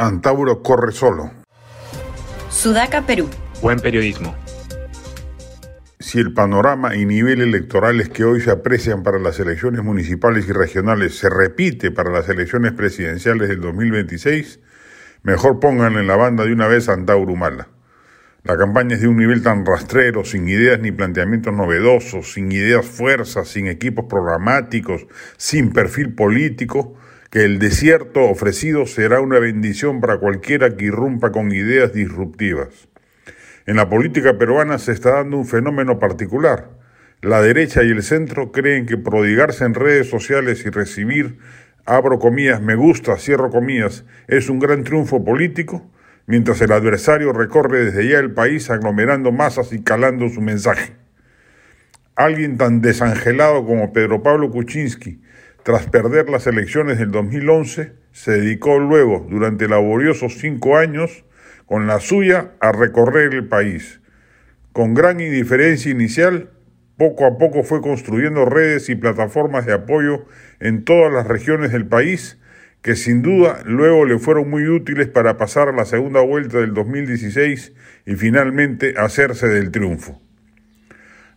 Antauro corre solo. Sudaca, Perú. Buen periodismo. Si el panorama y nivel electorales que hoy se aprecian para las elecciones municipales y regionales se repite para las elecciones presidenciales del 2026, mejor pongan en la banda de una vez a Antauro Humala. La campaña es de un nivel tan rastrero, sin ideas ni planteamientos novedosos, sin ideas fuerzas, sin equipos programáticos, sin perfil político, que el desierto ofrecido será una bendición para cualquiera que irrumpa con ideas disruptivas. En la política peruana se está dando un fenómeno particular. La derecha y el centro creen que prodigarse en redes sociales y recibir, abro comillas, me gusta, cierro comillas, es un gran triunfo político, mientras el adversario recorre desde ya el país aglomerando masas y calando su mensaje. Alguien tan desangelado como Pedro Pablo Kuczynski, tras perder las elecciones del 2011, se dedicó luego, durante laboriosos cinco años, con la suya a recorrer el país. Con gran indiferencia inicial, poco a poco fue construyendo redes y plataformas de apoyo en todas las regiones del país, que sin duda luego le fueron muy útiles para pasar a la segunda vuelta del 2016 y finalmente hacerse del triunfo.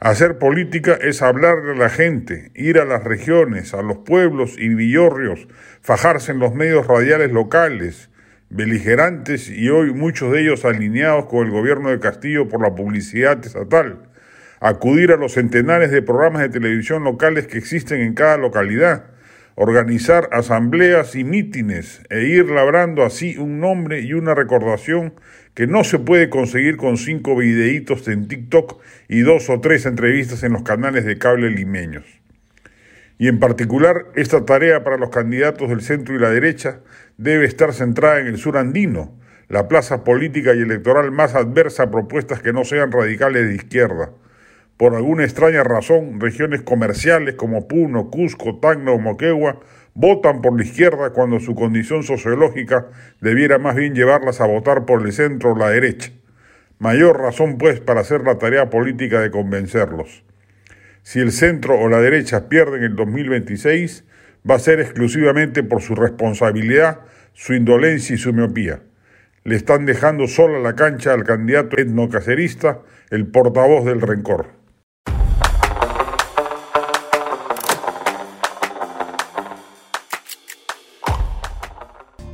Hacer política es hablarle a la gente, ir a las regiones, a los pueblos y villorrios, fajarse en los medios radiales locales, beligerantes y hoy muchos de ellos alineados con el gobierno de Castillo por la publicidad estatal, acudir a los centenares de programas de televisión locales que existen en cada localidad, organizar asambleas y mítines e ir labrando así un nombre y una recordación que no se puede conseguir con cinco videitos en TikTok y dos o tres entrevistas en los canales de cable limeños. Y en particular, esta tarea para los candidatos del centro y la derecha debe estar centrada en el sur andino, la plaza política y electoral más adversa a propuestas que no sean radicales de izquierda. Por alguna extraña razón, regiones comerciales como Puno, Cusco, Tacna o Moquegua votan por la izquierda cuando su condición sociológica debiera más bien llevarlas a votar por el centro o la derecha. Mayor razón, pues, para hacer la tarea política de convencerlos. Si el centro o la derecha pierden el 2026, va a ser exclusivamente por su responsabilidad, su indolencia y su miopía. Le están dejando sola la cancha al candidato etnocacerista, el portavoz del rencor.